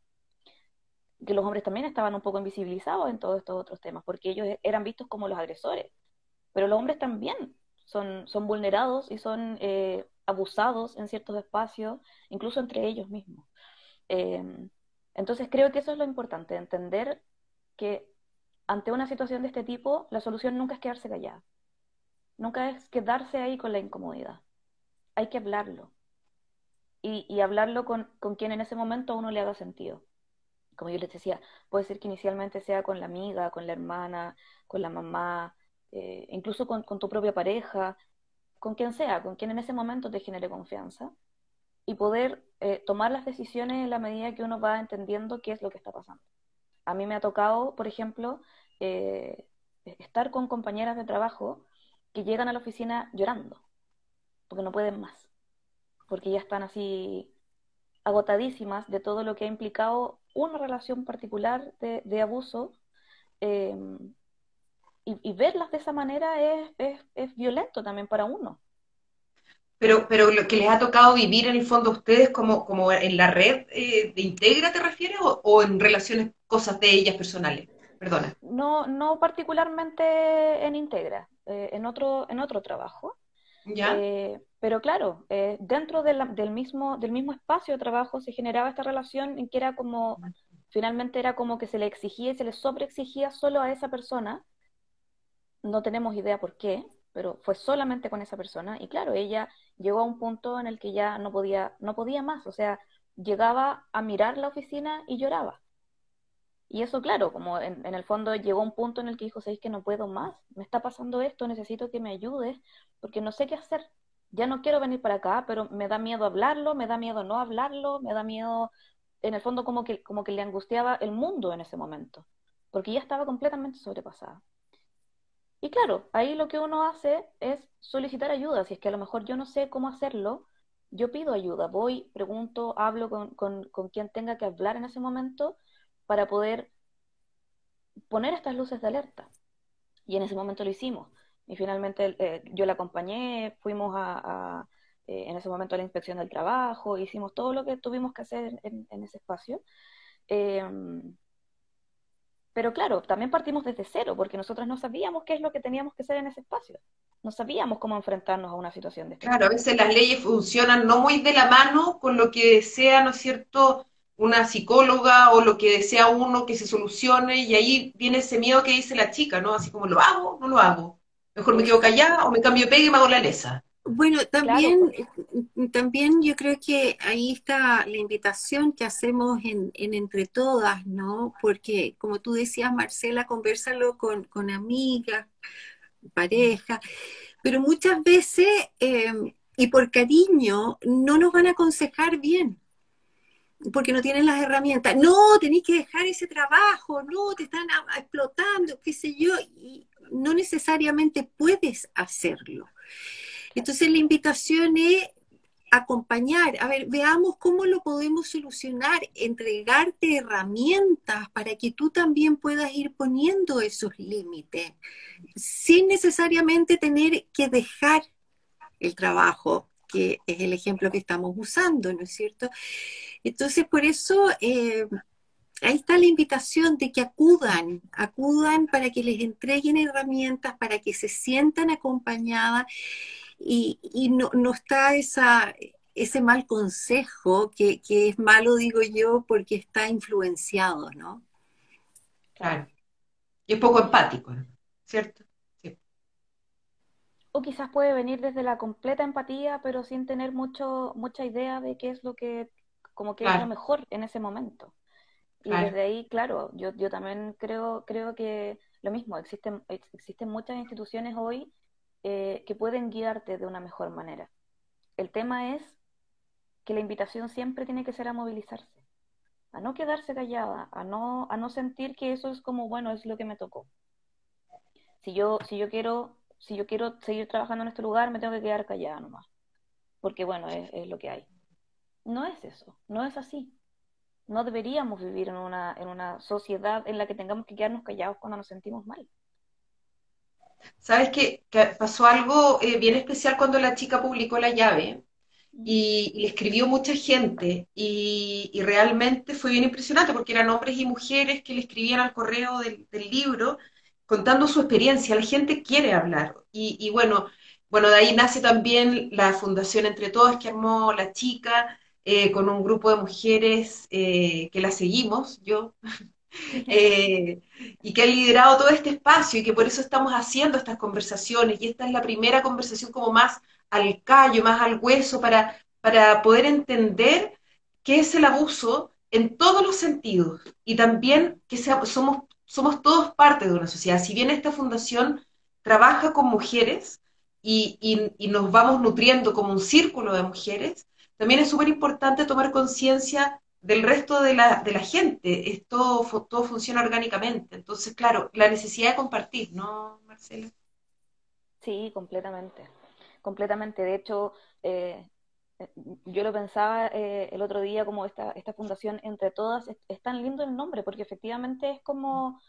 [SPEAKER 3] que los hombres también estaban un poco invisibilizados en todos estos otros temas, porque ellos eran vistos como los agresores, pero los hombres también son, son vulnerados y son eh, abusados en ciertos espacios, incluso entre ellos mismos. Em, entonces creo que eso es lo importante, entender que ante una situación de este tipo, la solución nunca es quedarse callada, nunca es quedarse ahí con la incomodidad, hay que hablarlo. Y, hablarlo con, con quien en ese momento a uno le haga sentido. Como yo les decía, puede ser que inicialmente sea con la amiga, con la hermana, con la mamá, eh, incluso con, tu propia pareja, con quien sea, con quien en ese momento te genere confianza, y poder eh, tomar las decisiones en la medida que uno va entendiendo qué es lo que está pasando. A mí me ha tocado, por ejemplo, eh, estar con compañeras de trabajo que llegan a la oficina llorando, porque no pueden más, porque ya están así agotadísimas de todo lo que ha implicado una relación particular de, abuso em, y, verlas de esa manera es, es, violento también para uno.
[SPEAKER 2] Pero, pero lo que les ha tocado vivir en el fondo a ustedes como, como en la red eh, de Integra, ¿te refieres? O, en relaciones, cosas de ellas personales? Perdona.
[SPEAKER 3] No, no particularmente en Integra, eh, en, otro, en otro trabajo.
[SPEAKER 2] ¿Ya?
[SPEAKER 3] Eh, pero claro, eh, dentro del, mismo, del mismo espacio de trabajo se generaba esta relación en que era como, finalmente era como que se le exigía y se le sobreexigía solo a esa persona. No tenemos idea por qué, pero fue solamente con esa persona. Y claro, ella llegó a un punto en el que ya no podía, no podía más. O sea, llegaba a mirar la oficina y lloraba. Y eso, claro, como en, el fondo llegó un punto en el que dijo, ¿sabéis que no puedo más? Me está pasando esto, necesito que me ayudes, porque no sé qué hacer ya no quiero venir para acá, pero me da miedo hablarlo, me da miedo no hablarlo, me da miedo, en el fondo como que, como que le angustiaba el mundo en ese momento, porque ya estaba completamente sobrepasada. Y claro, ahí lo que uno hace es solicitar ayuda, si es que a lo mejor yo no sé cómo hacerlo, yo pido ayuda, voy, pregunto, hablo con, con, con quien tenga que hablar en ese momento para poder poner estas luces de alerta. Y en ese momento lo hicimos. Y finalmente eh, yo la acompañé, fuimos a, eh, en ese momento a la inspección del trabajo, hicimos todo lo que tuvimos que hacer en, ese espacio. Em, Pero claro, también partimos desde cero, porque nosotros no sabíamos qué es lo que teníamos que hacer en ese espacio. No sabíamos cómo enfrentarnos a una situación de este
[SPEAKER 2] Claro, a veces las leyes funcionan no muy de la mano con lo que desea, ¿no es cierto?, una psicóloga o lo que desea uno que se solucione, y ahí viene ese miedo que dice la chica, ¿no? Así como, ¿lo hago? ¿No lo hago? Mejor me quedo callada o me cambio de pega y me hago la lesa.
[SPEAKER 1] Bueno, también, pues. también yo creo que ahí está la invitación que hacemos en, Entre Todas, ¿no? Porque como tú decías, Marcela, conversalo con, con amigas, pareja, pero muchas veces, em, y por cariño, no nos van a aconsejar bien, porque no tienen las herramientas. No, tenéis que dejar ese trabajo, no, te están explotando, qué sé yo, y no necesariamente puedes hacerlo. Entonces la invitación es acompañar, a ver, veamos cómo lo podemos solucionar, entregarte herramientas para que tú también puedas ir poniendo esos límites, sin necesariamente tener que dejar el trabajo, que es el ejemplo que estamos usando, ¿no es cierto? Entonces, por eso, eh, ahí está la invitación de que acudan, acudan para que les entreguen herramientas, para que se sientan acompañadas y, no, no, está esa, ese mal consejo que, es malo, digo yo, porque está influenciado, ¿no?
[SPEAKER 2] Claro. Y es poco empático, ¿cierto? Sí.
[SPEAKER 3] O quizás puede venir desde la completa empatía, pero sin tener mucho, mucha idea de qué es lo que, como que es lo mejor en ese momento. Y desde ahí, claro, yo, yo también creo, creo que lo mismo, existen, existen muchas instituciones hoy eh, que pueden guiarte de una mejor manera. El tema es que la invitación siempre tiene que ser a movilizarse, a no quedarse callada, a no, a no sentir que eso es como, bueno, es lo que me tocó. Si yo, si yo quiero, si yo quiero seguir trabajando en este lugar, me tengo que quedar callada nomás, porque bueno, es, es lo que hay. No es eso, no es así. No deberíamos vivir en una, en una sociedad en la que tengamos que quedarnos callados cuando nos sentimos mal.
[SPEAKER 2] ¿Sabes? Que pasó algo eh, bien especial cuando la chica publicó la llave y, le escribió mucha gente y, realmente fue bien impresionante porque eran hombres y mujeres que le escribían al correo del, libro contando su experiencia. La gente quiere hablar y, bueno, bueno, de ahí nace también la fundación Entre Todas que armó la chica eh, con un grupo de mujeres eh, que la seguimos, yo Eh, y que ha liderado todo este espacio y que por eso estamos haciendo estas conversaciones. Y esta es la primera conversación como más al callo, más al hueso, para, para poder entender qué es el abuso en todos los sentidos y también que somos, somos todos parte de una sociedad. Si bien esta fundación trabaja con mujeres y, y nos vamos nutriendo como un círculo de mujeres, también es súper importante tomar conciencia del resto de la, de la gente. Esto todo funciona orgánicamente. Entonces, claro, la necesidad de compartir, ¿no, Marcela?
[SPEAKER 3] Sí, completamente. Completamente. De hecho, eh, yo lo pensaba eh, el otro día como esta, esta fundación entre todas, es, tan lindo el nombre, porque efectivamente es como,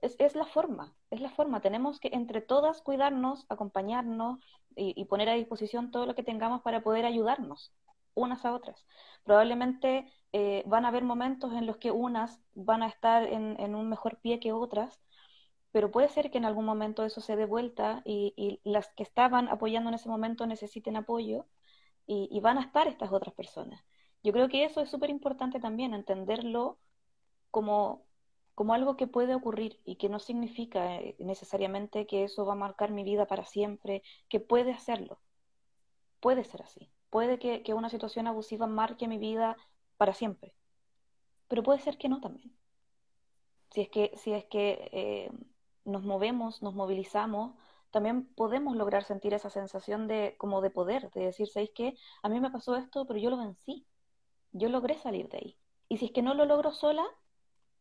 [SPEAKER 3] es, es, la forma, es la forma. Tenemos que entre todas cuidarnos, acompañarnos y poner a disposición todo lo que tengamos para poder ayudarnos unas a otras. Probablemente eh, van a haber momentos en los que unas van a estar en, un mejor pie que otras, pero puede ser que en algún momento eso se dé vuelta y, las que estaban apoyando en ese momento necesiten apoyo y, van a estar estas otras personas. Yo creo que eso es súper importante también, entenderlo como, como algo que puede ocurrir y que no significa eh, necesariamente que eso va a marcar mi vida para siempre, que puede hacerlo. Puede ser así. Puede que, que una situación abusiva marque mi vida para siempre. Pero puede ser que no también. Si es que, si es que eh, nos movemos, nos movilizamos, también podemos lograr sentir esa sensación de como de poder, de decir, ¿sabéis qué? A mí me pasó esto, pero yo lo vencí. Yo logré salir de ahí. Y si es que no lo logro sola,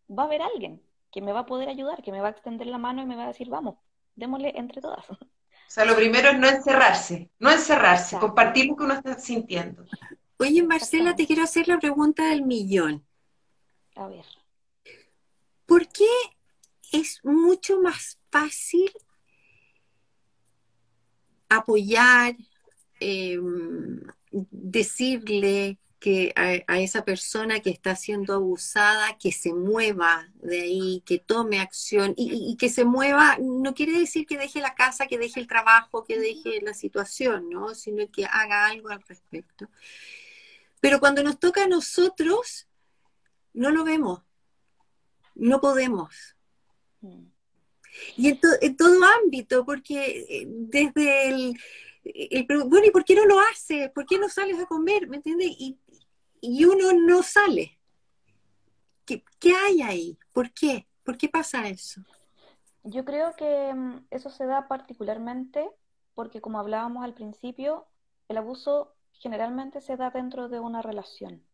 [SPEAKER 3] va a haber alguien que me va a poder ayudar, que me va a extender la mano y me va a decir, vamos, démosle entre todas. O
[SPEAKER 2] sea, lo primero es no encerrarse, no encerrarse, compartir lo que uno está sintiendo.
[SPEAKER 1] Oye, Marcela, te quiero hacer la pregunta del millón.
[SPEAKER 3] A ver.
[SPEAKER 1] ¿Por qué es mucho más fácil apoyar, em, decirle, que a, esa persona que está siendo abusada, que se mueva de ahí, que tome acción y, que se mueva, no quiere decir que deje la casa, que deje el trabajo, que deje la situación, ¿no? Sino que haga algo al respecto. Pero cuando nos toca a nosotros, no lo vemos, no podemos. Mm. Y en, todo ámbito, porque eh, desde el, bueno, ¿y por qué no lo haces? ¿Por qué no sales a comer? ¿Me entiendes? Y, y uno no sale. ¿Qué, hay ahí? ¿Por qué? ¿Por qué pasa eso?
[SPEAKER 3] Yo creo que mm, eso se da particularmente porque, como hablábamos al principio, el abuso generalmente se da dentro de una relación,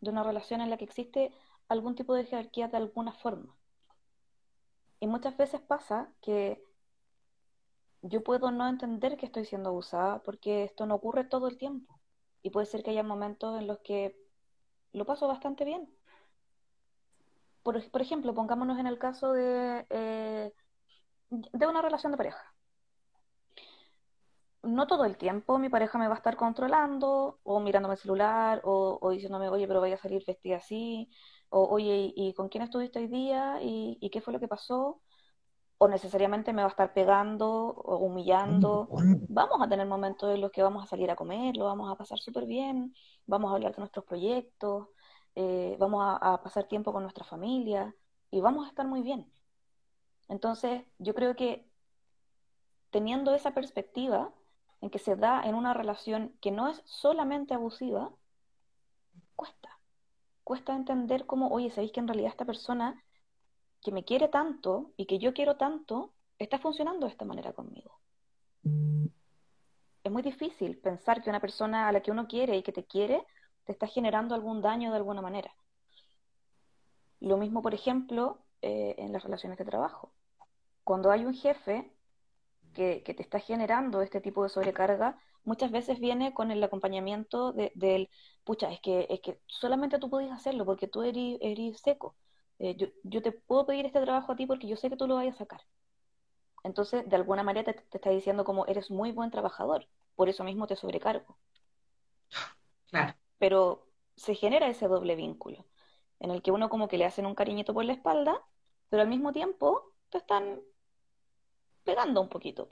[SPEAKER 3] de una relación en la que existe algún tipo de jerarquía de alguna forma. Y muchas veces pasa que yo puedo no entender que estoy siendo abusada porque esto no ocurre todo el tiempo. Y puede ser que haya momentos en los que lo paso bastante bien. Por, ejemplo, pongámonos en el caso de, eh, de una relación de pareja. No todo el tiempo mi pareja me va a estar controlando o mirándome el celular o, diciéndome, oye, pero vaya a salir vestida así, o oye, ¿y con quién estuviste hoy día? ¿Y, y qué fue lo que pasó? o necesariamente me va a estar pegando o humillando. Vamos a tener momentos en los que vamos a salir a comer, lo vamos a pasar súper bien, vamos a hablar de nuestros proyectos, eh, vamos a, pasar tiempo con nuestra familia y vamos a estar muy bien. Entonces, yo creo que teniendo esa perspectiva en que se da en una relación que no es solamente abusiva, cuesta. Cuesta entender cómo, oye, sabéis que en realidad esta persona que me quiere tanto y que yo quiero tanto, está funcionando de esta manera conmigo. Es muy difícil pensar que una persona a la que uno quiere y que te quiere te está generando algún daño de alguna manera. Lo mismo, por ejemplo, eh, en las relaciones de trabajo. Cuando hay un jefe que, te está generando este tipo de sobrecarga, muchas veces viene con el acompañamiento del, pucha, es que, es que solamente tú podías hacerlo porque tú eres, eres seco eh, yo, te puedo pedir este trabajo a ti porque yo sé que tú lo vayas a sacar. Entonces, de alguna manera te, está diciendo como eres muy buen trabajador, por eso mismo te sobrecargo.
[SPEAKER 2] Claro.
[SPEAKER 3] Pero se genera ese doble vínculo, en el que uno como que le hacen un cariñito por la espalda, pero al mismo tiempo te están pegando un poquito.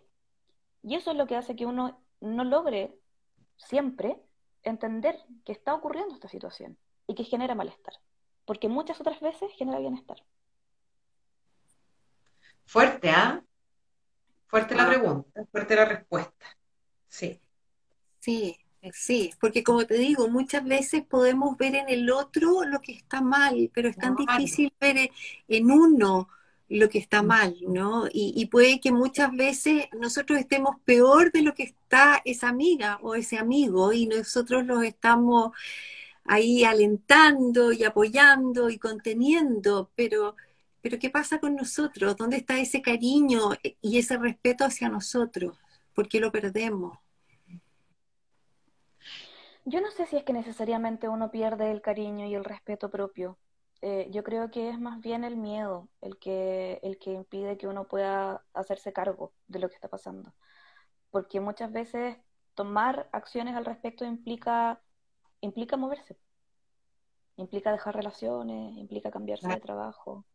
[SPEAKER 3] Y eso es lo que hace que uno no logre siempre entender que está ocurriendo esta situación y que genera malestar porque muchas otras veces genera bienestar.
[SPEAKER 2] Fuerte, ¿ah? Fuerte la ah. pregunta, fuerte la respuesta. Sí.
[SPEAKER 1] Sí, sí, porque como te digo, muchas veces podemos ver en el otro lo que está mal, pero es tan difícil ver en uno lo que está mal, ¿no? Y, y, puede que muchas veces nosotros estemos peor de lo que está esa amiga o ese amigo y nosotros los estamos ahí alentando y apoyando y conteniendo, pero, pero ¿qué pasa con nosotros? ¿Dónde está ese cariño y ese respeto hacia nosotros? ¿Por qué lo perdemos?
[SPEAKER 3] Yo no sé si es que necesariamente uno pierde el cariño y el respeto propio. Eh, yo creo que es más bien el miedo el que, el que impide que uno pueda hacerse cargo de lo que está pasando. Porque muchas veces tomar acciones al respecto implica implica moverse. Implica dejar relaciones, implica cambiarse de trabajo,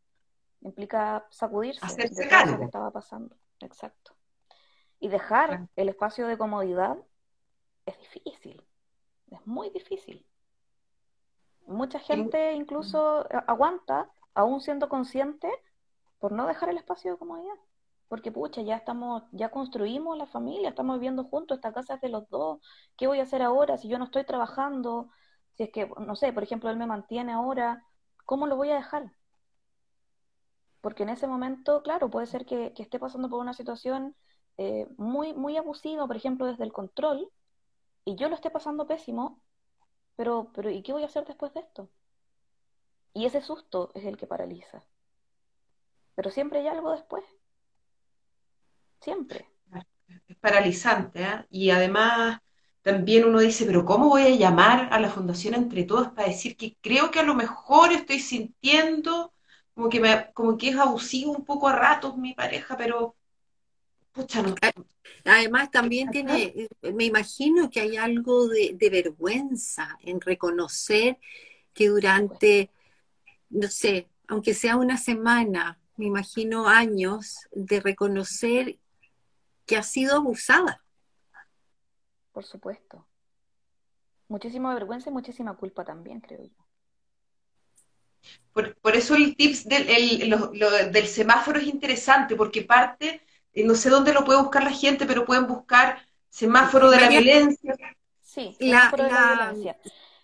[SPEAKER 3] implica sacudirse de lo que estaba pasando. Exacto. Y dejar el espacio de comodidad es difícil, es muy difícil. Mucha gente incluso aguanta, aún siendo consciente, por no dejar el espacio de comodidad. Porque pucha, ya estamos, ya construimos la familia, estamos viviendo juntos, esta casa es de los dos, ¿qué voy a hacer ahora si yo no estoy trabajando? Si es que, no sé, por ejemplo, él me mantiene ahora, ¿cómo lo voy a dejar? Porque en ese momento, claro, puede ser que, esté pasando por una situación eh, muy, muy abusiva, por ejemplo, desde el control, y yo lo esté pasando pésimo, pero, pero ¿y qué voy a hacer después de esto? Y ese susto es el que paraliza. Pero siempre hay algo después. Siempre.
[SPEAKER 2] Es paralizante, ¿eh? Y además también uno dice, pero ¿cómo voy a llamar a la Fundación Entre Todos para decir que creo que a lo mejor estoy sintiendo como que, me, como que es abusivo un poco a ratos mi pareja, pero pucha, no.
[SPEAKER 1] Además, también tiene, me imagino que hay algo de, vergüenza en reconocer que durante, no sé, aunque sea una semana, me imagino años, de reconocer que ha sido abusada.
[SPEAKER 3] Por supuesto. Muchísima vergüenza y muchísima culpa también, creo yo.
[SPEAKER 2] Por, eso el tips del, del semáforo es interesante, porque parte no sé dónde lo puede buscar la gente, pero pueden buscar semáforo de la violencia.
[SPEAKER 3] Sí, semáforo de la violencia.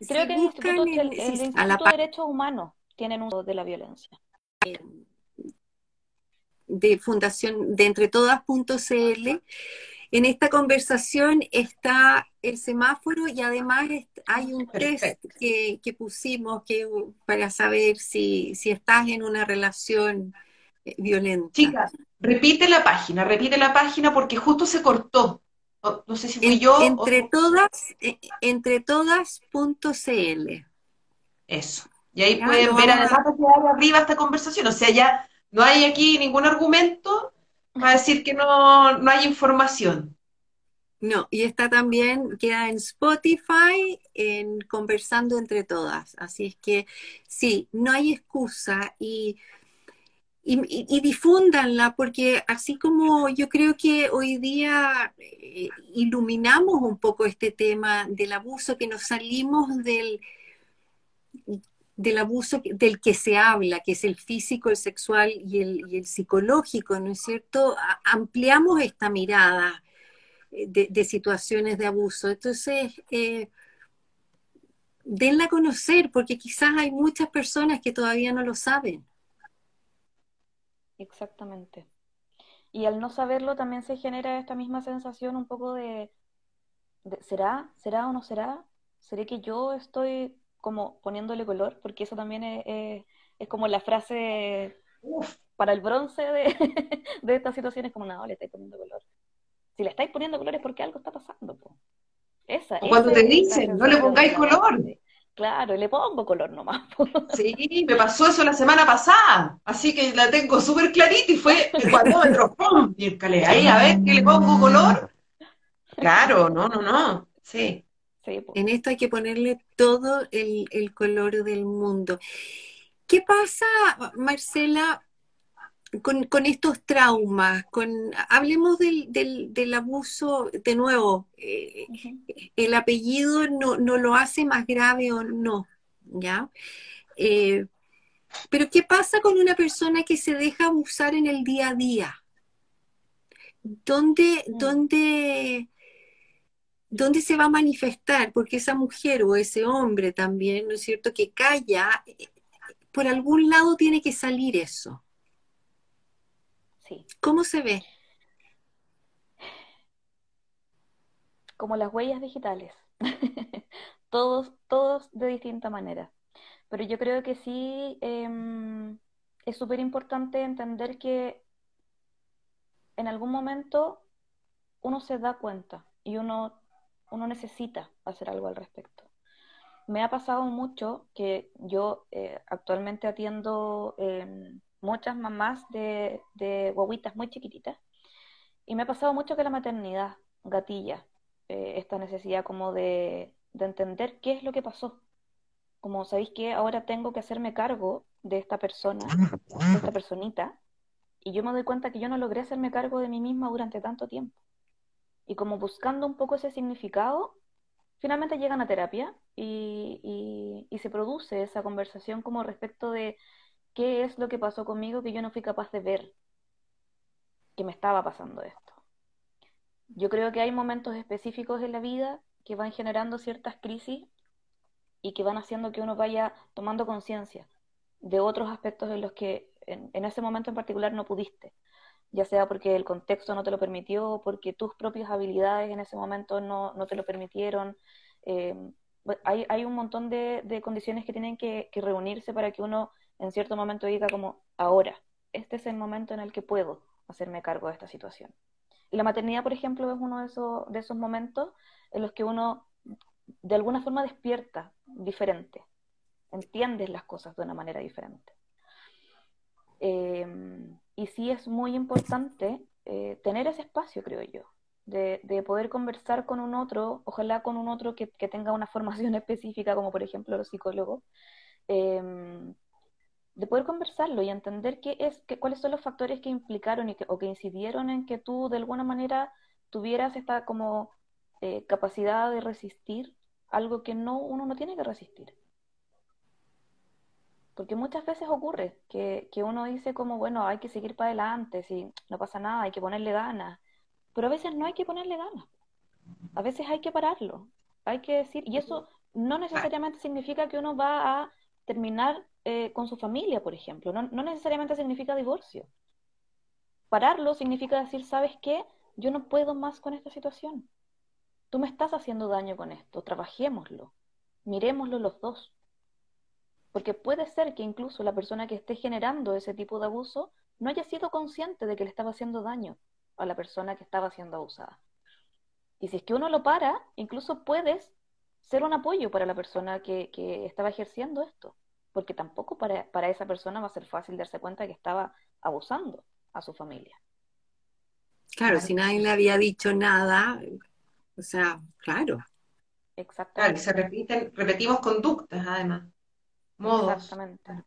[SPEAKER 3] Creo que el Instituto, el, Instituto de Derechos Humanos tienen uso de la violencia.
[SPEAKER 1] De Fundación de Entretodas.cl. En esta conversación está el semáforo y además hay un test que, pusimos que, para saber si, si estás en una relación eh, violenta.
[SPEAKER 2] Chicas, repite la página, repite la página porque justo se cortó. No, sé si fui yo.
[SPEAKER 1] Entre todas, eh, entre todas.cl.
[SPEAKER 2] Eso. Y ahí pueden ver además que arriba esta conversación. O sea, ya no hay aquí ningún argumento para decir que no, no hay información.
[SPEAKER 1] No, y está también, queda en Spotify, en Conversando entre Todas. Así es que sí, no hay excusa y y, difúndanla, porque así como yo creo que hoy día eh, iluminamos un poco este tema del abuso, que nos salimos del, del abuso del que se habla, que es el físico, el sexual y el, psicológico, ¿no es cierto? ampliamos esta mirada eh, de, situaciones de abuso. Entonces, eh, denla a conocer, porque quizás hay muchas personas que todavía no lo saben.
[SPEAKER 3] Exactamente. Y al no saberlo también se genera esta misma sensación un poco de, ¿será? ¿Será o no será? ¿Seré que yo estoy como poniéndole color? Porque eso también es, es, como la frase para el bronce de, de estas situaciones, como, no, le estáis poniendo color. Si le estáis poniendo color es porque algo está pasando.
[SPEAKER 2] Esa, cuando te dicen, no le pongáis color.
[SPEAKER 3] Claro, le pongo color nomás.
[SPEAKER 2] Sí, me pasó eso la semana pasada, así que la tengo súper clarita y fue el cuadrómetro, ¡pum! Y el ahí a ver que le pongo color. Claro, no, no, no, sí.
[SPEAKER 1] en esto hay que ponerle todo el, el color del mundo. ¿Qué pasa, Marcela, con, estos traumas, con, hablemos del, del, abuso, de nuevo, eh, el apellido no, no, lo hace más grave o no, ¿ya? Eh, pero ¿qué pasa con una persona que se deja abusar en el día a día? ¿Dónde, mm. dónde, dónde se va a manifestar? Porque esa mujer o ese hombre también, ¿no es cierto?, que calla, eh, por algún lado tiene que salir eso. ¿Cómo se ve?
[SPEAKER 3] Como las huellas digitales. todos, todos de distinta manera. Pero yo creo que sí em, es súper importante entender que en algún momento uno se da cuenta y uno, uno necesita hacer algo al respecto. Me ha pasado mucho que yo eh, actualmente atiendo em, muchas mamás de, de guaguitas muy chiquititas. Y me ha pasado mucho que la maternidad gatilla eh, esta necesidad como de, de, entender qué es lo que pasó. Como sabéis que ahora tengo que hacerme cargo de esta persona, de esta personita, y yo me doy cuenta que yo no logré hacerme cargo de mí misma durante tanto tiempo. Y como buscando un poco ese significado, finalmente llegan a terapia y, y, y se produce esa conversación como respecto de qué es lo que pasó conmigo que yo no fui capaz de ver que me estaba pasando esto. Yo creo que hay momentos específicos en la vida que van generando ciertas crisis y que van haciendo que uno vaya tomando conciencia de otros aspectos en los que en, ese momento en particular no pudiste, ya sea porque el contexto no te lo permitió, porque tus propias habilidades en ese momento no, te lo permitieron. Eh, hay, hay, un montón de, condiciones que tienen que reunirse para que uno en cierto momento diga como, ahora, este es el momento en el que puedo hacerme cargo de esta situación. La maternidad, por ejemplo, es uno de esos, de esos momentos en los que uno de alguna forma despierta diferente, entiendes las cosas de una manera diferente. Em, y sí es muy importante eh, tener ese espacio, creo yo, de, poder conversar con un otro, ojalá con un otro que, tenga una formación específica, como por ejemplo los psicólogos, em, de poder conversarlo y entender qué es, qué, cuáles son los factores que implicaron y que, o que incidieron en que tú de alguna manera tuvieras esta como eh, capacidad de resistir algo que no uno no tiene que resistir. Porque muchas veces ocurre que, que uno dice como, bueno, hay que seguir para adelante, si no pasa nada, hay que ponerle ganas. Pero a veces no hay que ponerle ganas. A veces hay que pararlo. Hay que decir, y eso no necesariamente significa que uno va a terminar eh, con su familia, por ejemplo. No, necesariamente significa divorcio. Pararlo significa decir, ¿sabes qué? Yo no puedo más con esta situación. Tú me estás haciendo daño con esto, trabajémoslo, miremoslo los dos. Porque puede ser que incluso la persona que esté generando ese tipo de abuso no haya sido consciente de que le estaba haciendo daño a la persona que estaba siendo abusada. Y si es que uno lo para, incluso puedes ser un apoyo para la persona que, estaba ejerciendo esto, porque tampoco para, para, esa persona va a ser fácil darse cuenta que estaba abusando a su familia.
[SPEAKER 1] Claro, si nadie le había dicho nada, o sea, claro.
[SPEAKER 2] Exactamente. Claro, se repiten, repetimos conductas además, modos. Exactamente.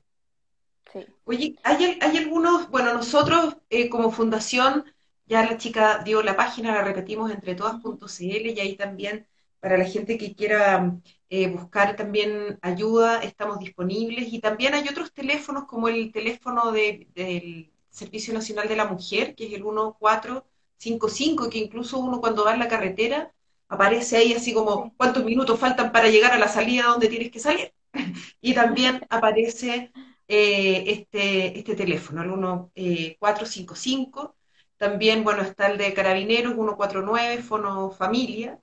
[SPEAKER 2] Sí. Oye, hay, hay algunos, bueno, nosotros eh, como fundación, ya la chica dio la página, la repetimos entre todas.cl y ahí también para la gente que quiera eh, buscar también ayuda, estamos disponibles y también hay otros teléfonos como el teléfono del Servicio Nacional de la Mujer, que es el 1455, que incluso uno cuando va en la carretera aparece ahí así como cuántos minutos faltan para llegar a la salida donde tienes que salir. y también aparece eh, este, este teléfono, el 1455. También, bueno, está el de Carabineros, 149, Fono Familia.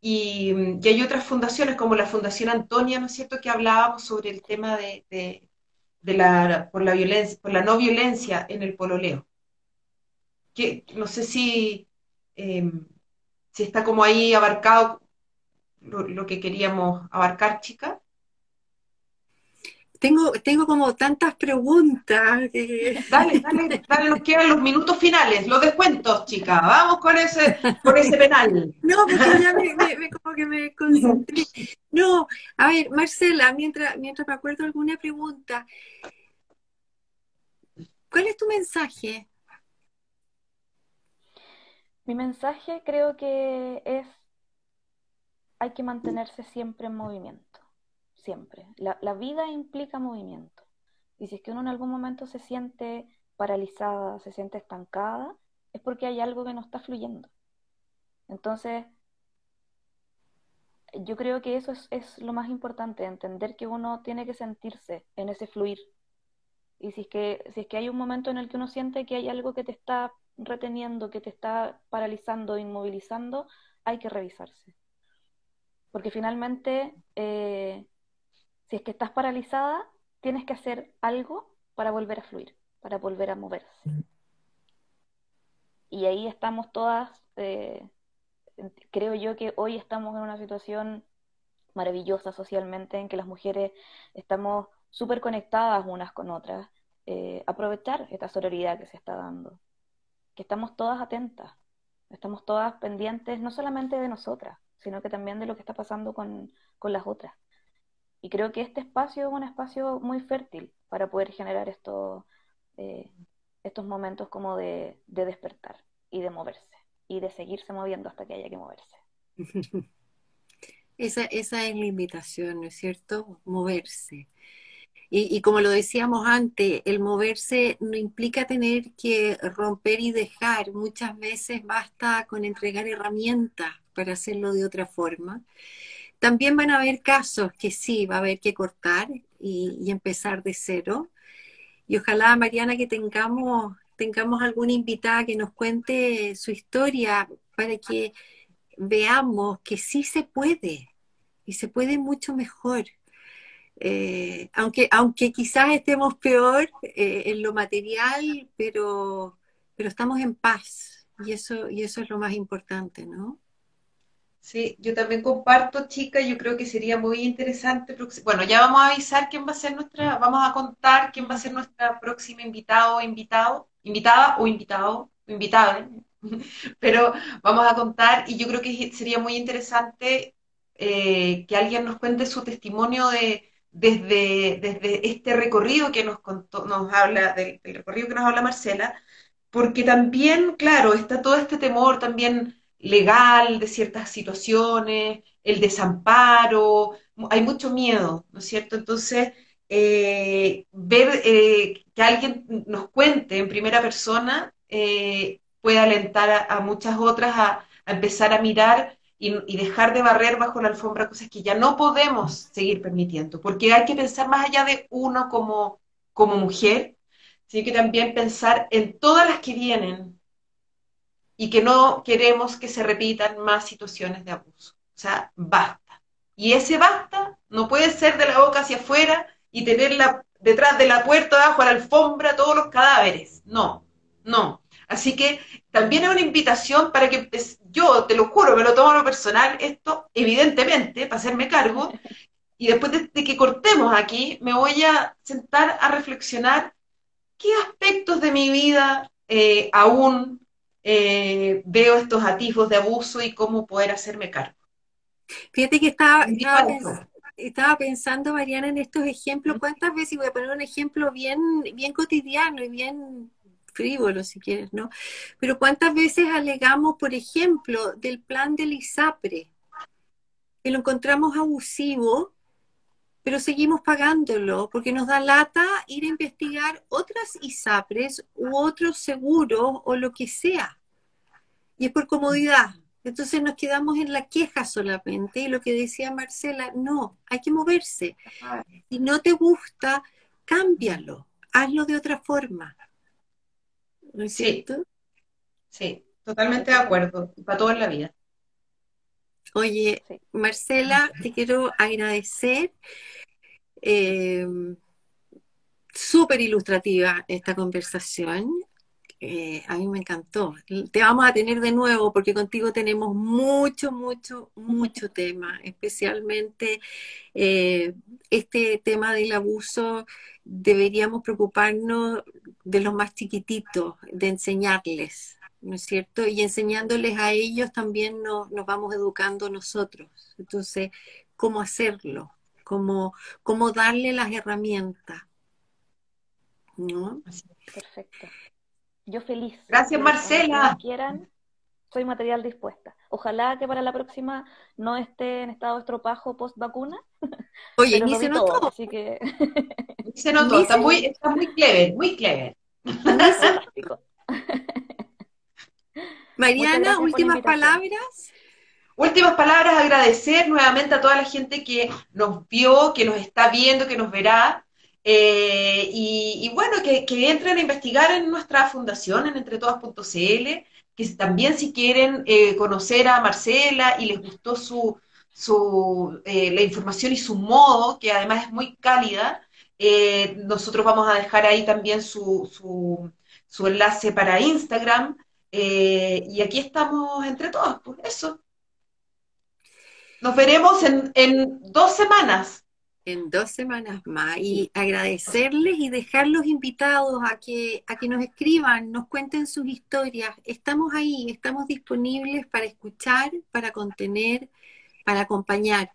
[SPEAKER 2] Y, hay otras fundaciones como la Fundación Antonia, ¿no es cierto?, que hablábamos sobre el tema de, de, la, por la, violencia, por la no violencia en el pololeo. Que, no sé si... Em, si está como ahí abarcado lo, que queríamos abarcar, chica.
[SPEAKER 1] Tengo, tengo como tantas preguntas.
[SPEAKER 2] Dale, dale, dale, nos quedan los minutos finales, los descuentos, chica. Vamos con ese, con ese penal.
[SPEAKER 1] No, porque ya me, como que me concentré. No, a ver, Marcela, mientras, mientras me acuerdo alguna pregunta, ¿cuál es tu mensaje?
[SPEAKER 3] Mi mensaje creo que es, hay que mantenerse siempre en movimiento, siempre. La, vida implica movimiento. Y si es que uno en algún momento se siente paralizada, se siente estancada, es porque hay algo que no está fluyendo. Entonces, yo creo que eso es, lo más importante, entender que uno tiene que sentirse en ese fluir. Y si es, que, si es que hay un momento en el que uno siente que hay algo que te está reteniendo, que te está paralizando, inmovilizando, hay que revisarse. Porque finalmente, eh, si es que estás paralizada, tienes que hacer algo para volver a fluir, para volver a moverse. Y ahí estamos todas, eh, creo yo que hoy estamos en una situación maravillosa socialmente en que las mujeres estamos súper conectadas unas con otras. Eh, aprovechar esta sororidad que se está dando que estamos todas atentas, estamos todas pendientes no solamente de nosotras, sino que también de lo que está pasando con, las otras. Y creo que este espacio es un espacio muy fértil para poder generar estos, eh, estos momentos como de, despertar y de moverse y de seguirse moviendo hasta que haya que moverse.
[SPEAKER 1] Esa, esa es la invitación, ¿no es cierto? Moverse. Y, como lo decíamos antes, el moverse no implica tener que romper y dejar. Muchas veces basta con entregar herramientas para hacerlo de otra forma. También van a haber casos que sí, va a haber que cortar y, empezar de cero. Y ojalá, Mariana, que tengamos, tengamos alguna invitada que nos cuente su historia para que veamos que sí se puede y se puede mucho mejor. Eh, aunque, aunque quizás estemos peor eh, en lo material, pero, pero estamos en paz y eso, y eso es lo más importante, ¿no?
[SPEAKER 2] Sí, yo también comparto, chica, yo creo que sería muy interesante. Bueno, ya vamos a avisar quién va a ser nuestra, vamos a contar quién va a ser nuestra próxima invitada o invitado invitada o invitado, invitado, pero vamos a contar y yo creo que sería muy interesante eh, que alguien nos cuente su testimonio de desde, desde este recorrido que nos, contó, nos habla, del, recorrido que nos habla Marcela, porque también, claro, está todo este temor también legal de ciertas situaciones, el desamparo, hay mucho miedo, ¿no es cierto? Entonces, eh, ver eh, que alguien nos cuente en primera persona eh, puede alentar a, muchas otras a, empezar a mirar y, dejar de barrer bajo la alfombra cosas que ya no podemos seguir permitiendo, porque hay que pensar más allá de uno como, como mujer, sino que también pensar en todas las que vienen y que no queremos que se repitan más situaciones de abuso. O sea, basta. Y ese basta no puede ser de la boca hacia afuera y tenerla detrás de la puerta, bajo la alfombra, todos los cadáveres. No, no. Así que también es una invitación para que yo, te lo juro, me lo tomo lo personal, esto evidentemente, para hacerme cargo, y después de, que cortemos aquí, me voy a sentar a reflexionar qué aspectos de mi vida eh, aún eh, veo estos atisbos de abuso y cómo poder hacerme cargo.
[SPEAKER 1] Fíjate que estaba, estaba, pensando, Mariana, en estos ejemplos, ¿cuántas veces, voy a poner un ejemplo bien, bien cotidiano y bien frívolo si quieres, ¿no? Pero ¿cuántas veces alegamos, por ejemplo, del plan del ISAPRE? Que lo encontramos abusivo, pero seguimos pagándolo porque nos da lata ir a investigar otras ISAPRES u otros seguros o lo que sea. Y es por comodidad. Entonces nos quedamos en la queja solamente y lo que decía Marcela, no, hay que moverse. Si no te gusta, cámbialo, hazlo de otra forma. ¿no es cierto?
[SPEAKER 2] Sí, totalmente de acuerdo, para todo en la vida.
[SPEAKER 1] Oye, Marcela, te quiero agradecer. Eh, Súper ilustrativa esta conversación. Eh, a mí me encantó. Te vamos a tener de nuevo porque contigo tenemos mucho, mucho, mucho tema, especialmente eh, este tema del abuso. Deberíamos preocuparnos de los más chiquititos, de enseñarles, ¿no es cierto? Y enseñándoles a ellos también nos, vamos educando nosotros. Entonces, ¿cómo hacerlo? ¿Cómo, cómo darle las herramientas? ¿No?
[SPEAKER 3] Perfecto. Yo feliz.
[SPEAKER 2] Gracias, Marcela.
[SPEAKER 3] quieran, soy material dispuesta. Ojalá que para la próxima no esté en estado de estropajo post vacuna.
[SPEAKER 1] Oye, ni se notó.
[SPEAKER 3] así que...
[SPEAKER 2] se notó, está muy, está muy clever, muy clever.
[SPEAKER 1] Mariana, últimas palabras.
[SPEAKER 2] Últimas palabras, agradecer nuevamente a toda la gente que nos vio, que nos está viendo, que nos verá. Eh, y, bueno, que, entren a investigar en nuestra fundación, en entretodas.cl, que también si quieren eh, conocer a Marcela y les gustó su, su eh, la información y su modo, que además es muy cálida, nosotros vamos a dejar ahí también su, su, su enlace para Instagram. y aquí estamos entre todos, por eso. Nos veremos en, en dos semanas
[SPEAKER 1] en dos semanas más y agradecerles y dejarlos invitados a que, a que nos escriban, nos cuenten sus historias. Estamos ahí, estamos disponibles para escuchar, para contener, para acompañar.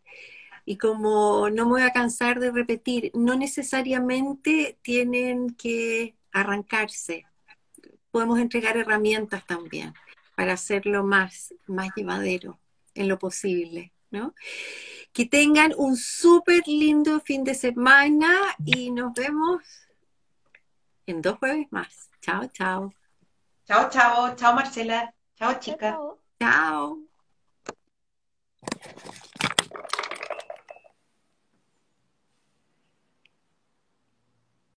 [SPEAKER 1] Y como no me voy a cansar de repetir, no necesariamente tienen que arrancarse. Podemos entregar herramientas también para hacerlo más, más llevadero en lo posible, ¿no? Que tengan un súper lindo fin de semana y nos vemos en dos jueves más. Chao, chao.
[SPEAKER 2] Chao, chao. Chao, Marcela. Chao, chica.
[SPEAKER 1] chao.